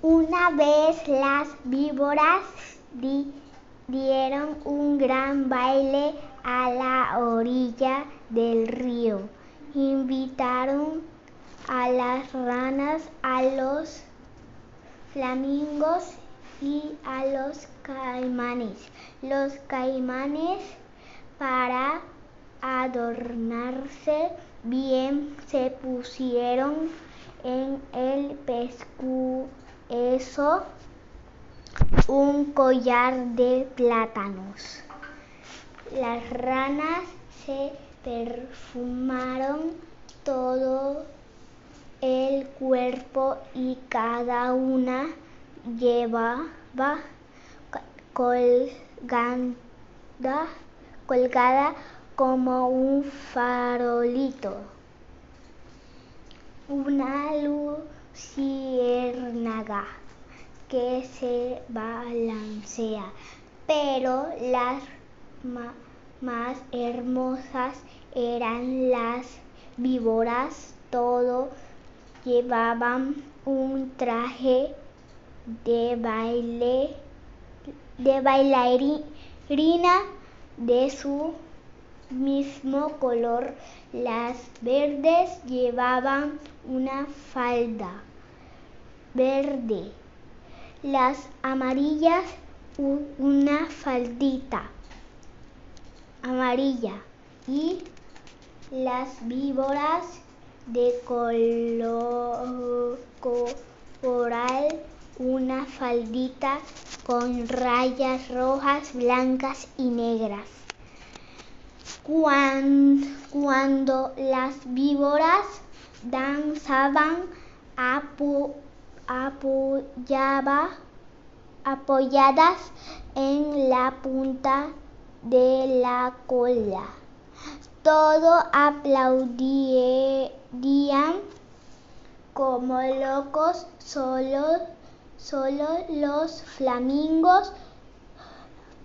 Una vez las víboras dieron un gran baile a la orilla del río. Invitaron a las ranas, a los flamingos y a los caimanes. Los caimanes para adornarse bien se pusieron en el pescuezo un collar de plátanos. Las ranas se perfumaron todo el cuerpo y cada una llevaba colgada, como un farolito una que se balancea, pero las más hermosas eran las víboras, todo llevaban un traje de baile de bailarina de su mismo color. Las verdes llevaban una falda verde, las amarillas una faldita amarilla y las víboras de color coral una faldita con rayas rojas, blancas y negras. Cuando, las víboras danzaban apoyadas en la punta de la cola, todos aplaudían como locos, solo, solo los flamingos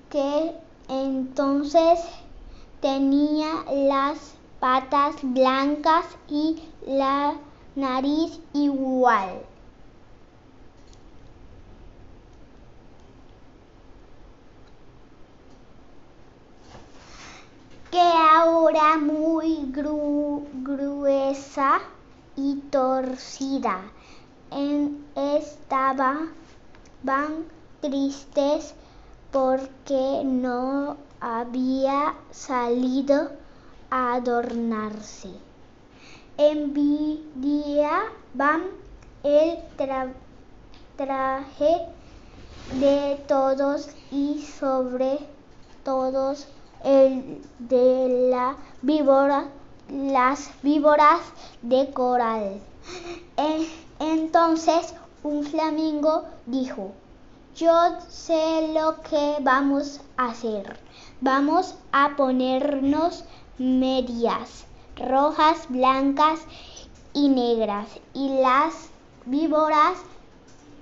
que entonces Tenía las patas blancas y la nariz igual. Que ahora muy gruesa y torcida. En, estaban tristes porque no había salido a adornarse. Envidiaban el traje de todos y sobre todos el de la víbora, las víboras de coral. Entonces un flamingo dijo, yo sé lo que vamos a hacer. Vamos a ponernos medias rojas, blancas y negras y las víboras,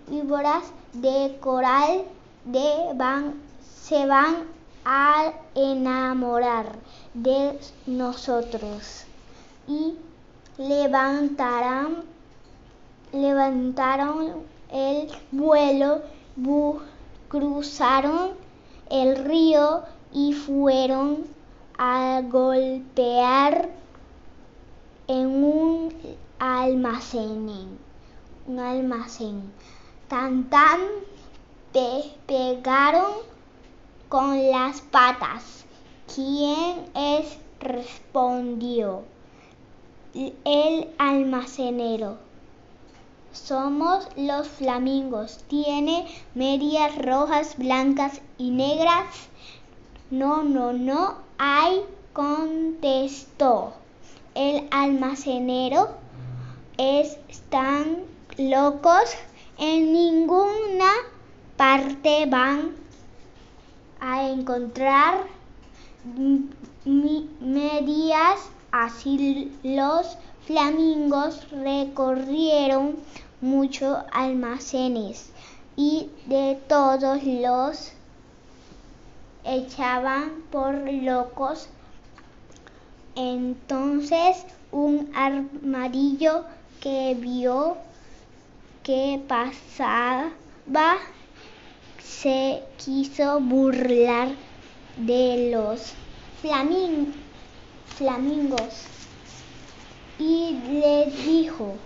víboras de coral de van, se van a enamorar de nosotros y levantarán, levantaron el vuelo, cruzaron el río y fueron a golpear en un almacén, un almacén. Tan tan pegaron con las patas. ¿Quién es? respondió el almacenero. Somos los flamingos. Tiene medias rojas, blancas y negras. No, no, no hay, contestó el almacenero. Están locos, en ninguna parte van a encontrar medias. Así los flamingos recorrieron muchos almacenes y de todos los echaban por locos. Entonces un armadillo que vio que pasaba se quiso burlar de los flamingos y le dijo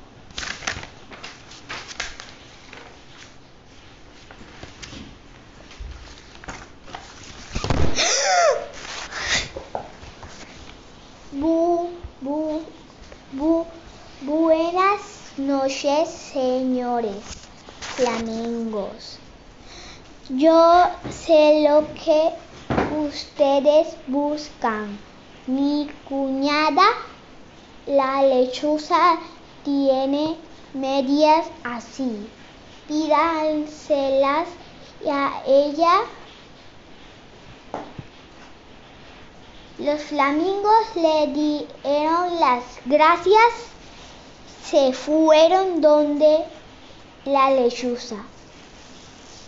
buenas noches, señores flamingos. Yo sé lo que ustedes buscan. Mi cuñada, la lechuza, tiene medias así. Pídanselas a ella Los flamingos le dieron las gracias, se fueron donde la lechuza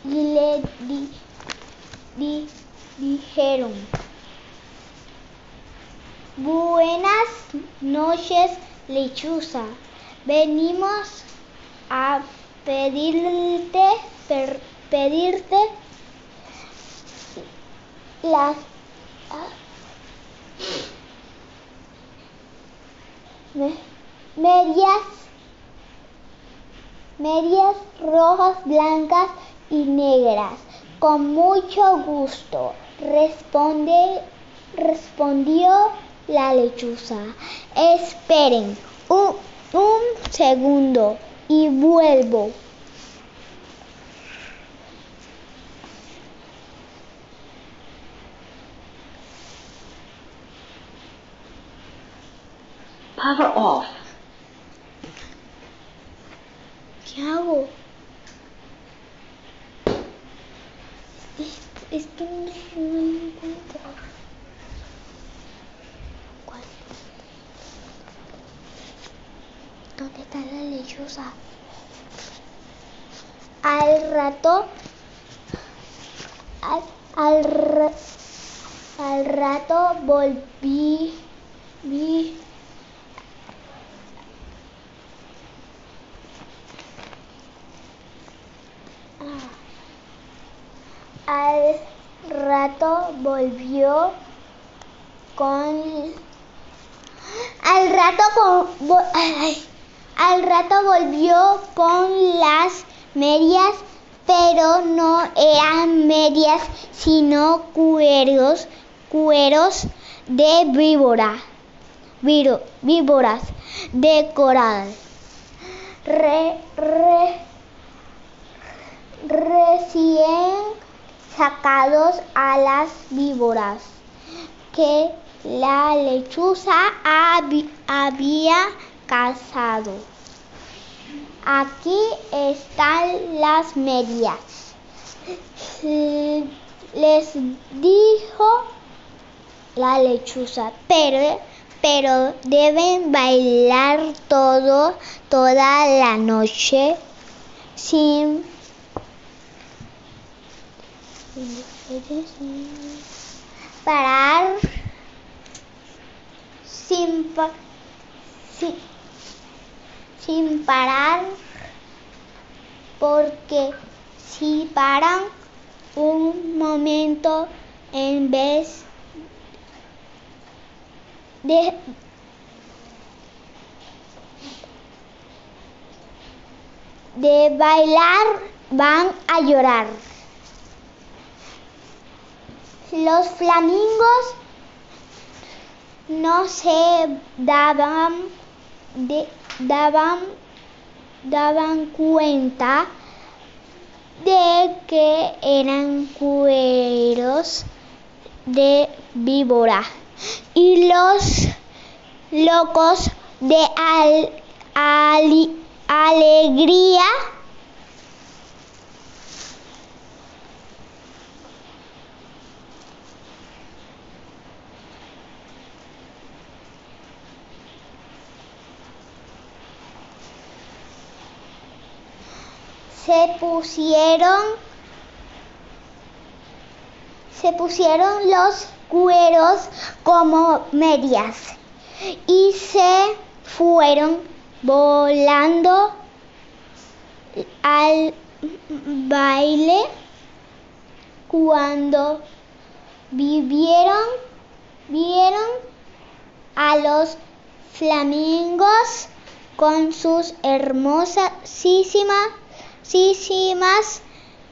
le dijeron, buenas noches lechuza, venimos a pedirte, pedirte las medias, medias rojas, blancas y negras. Con mucho gusto, responde, respondió la lechuza. Esperen un, un segundo y vuelvo. Power off. ¿Qué hago? Esto no lo encuentro. ¿Cuál? ¿Dónde está la lechuza? Al rato, al, al, al rato volví, vi Al rato volvió con al rato con al rato volvió con las medias, pero no eran medias, sino cueros, cueros de víbora, víboras de coral. Re, re, a las víboras que la lechuza había cazado. Aquí están las medias. Les dijo la lechuza, pero, pero deben bailar todo, toda la noche sin parar sin, sin, parar porque si paran un momento en vez de de bailar van a llorar. Los flamingos no se daban, daban, daban cuenta de que eran cueros de víbora. Y los locos de alegría se pusieron se pusieron los cueros como medias y se fueron volando al baile cuando vivieron vieron a los flamingos con sus hermosísimas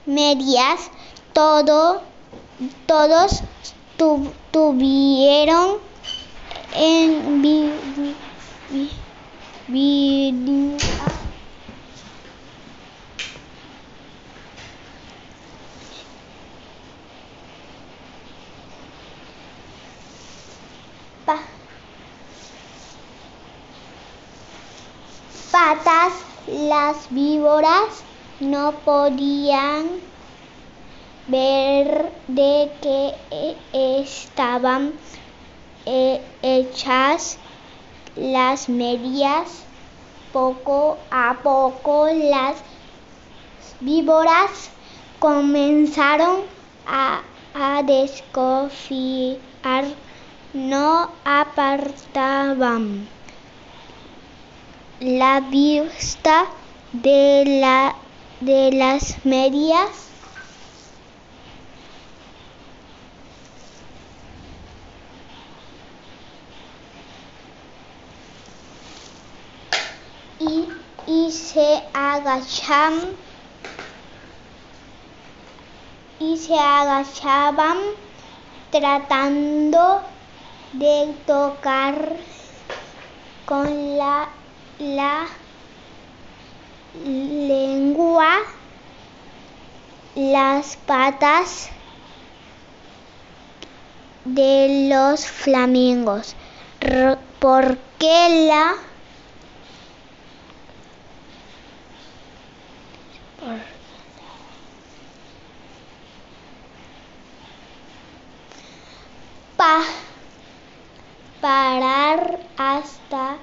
medias todo, todos tuvieron envidia patas las víboras no podían ver de qué estaban eh, hechas las medias. Poco a poco las víboras comenzaron a, a desconfiar, no apartaban la vista de, la, de las medias. Y, y se agachaban y se agachaban tratando de tocar con la la lengua, las patas de los flamingos. ¿Por qué la pa parar hasta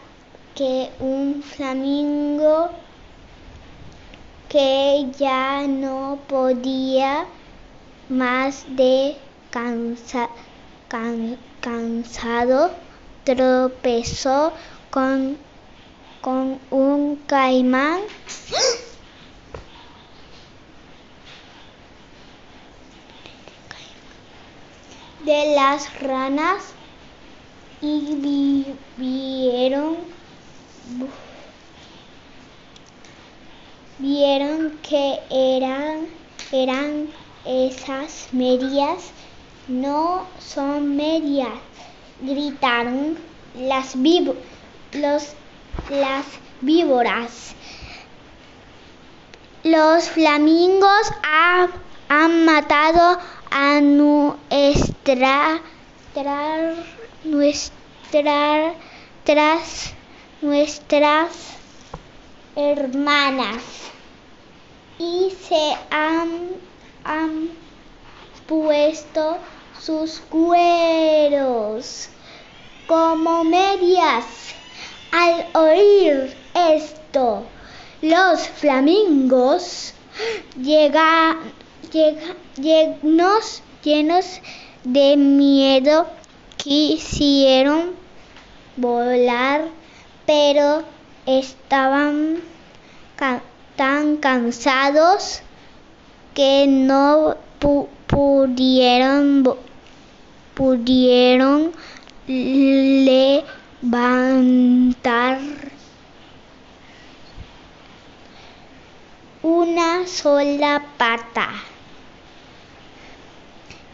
que un flamingo que ya no podía más de cansado tropezó con, con un caimán. De las ranas y vivieron vieron que eran, eran esas medias, no son medias, gritaron las, los, las víboras. Los flamingos han matado a nuestra, nuestra, tras nuestras hermanas y se han, han puesto sus cueros como medias. Al oír esto, los flamingos llega, llenos, llenos de miedo quisieron volar pero estaban tan cansados que no pudieron pudieron levantar una sola pata.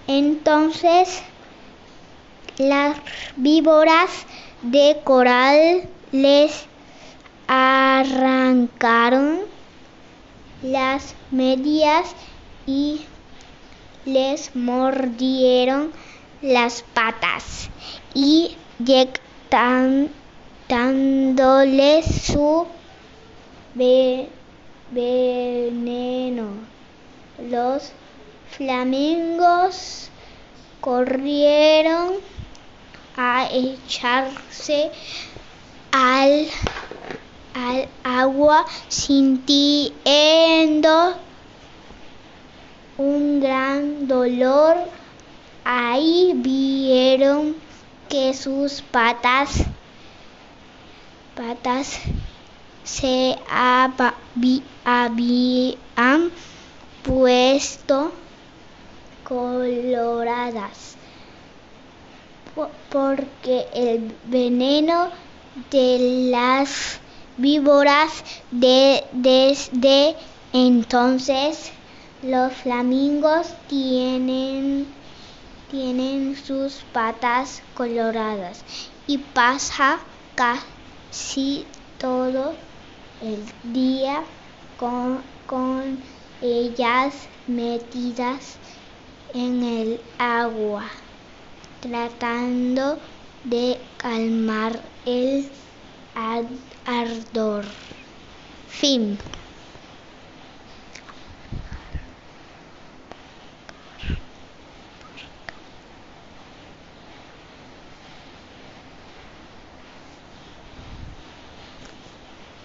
Entonces las víboras de coral les arrancaron las medias y les mordieron las patas y dándoles su veneno. Los flamingos corrieron a echarse al, al agua sintiendo un gran dolor. Ahí vieron que sus patas patas se habían puesto coloradas porque el veneno de las víboras de, desde entonces los flamingos tienen, tienen sus patas coloradas y pasa casi todo el día con, con ellas metidas en el agua, tratando de calmar el ardor. Fin.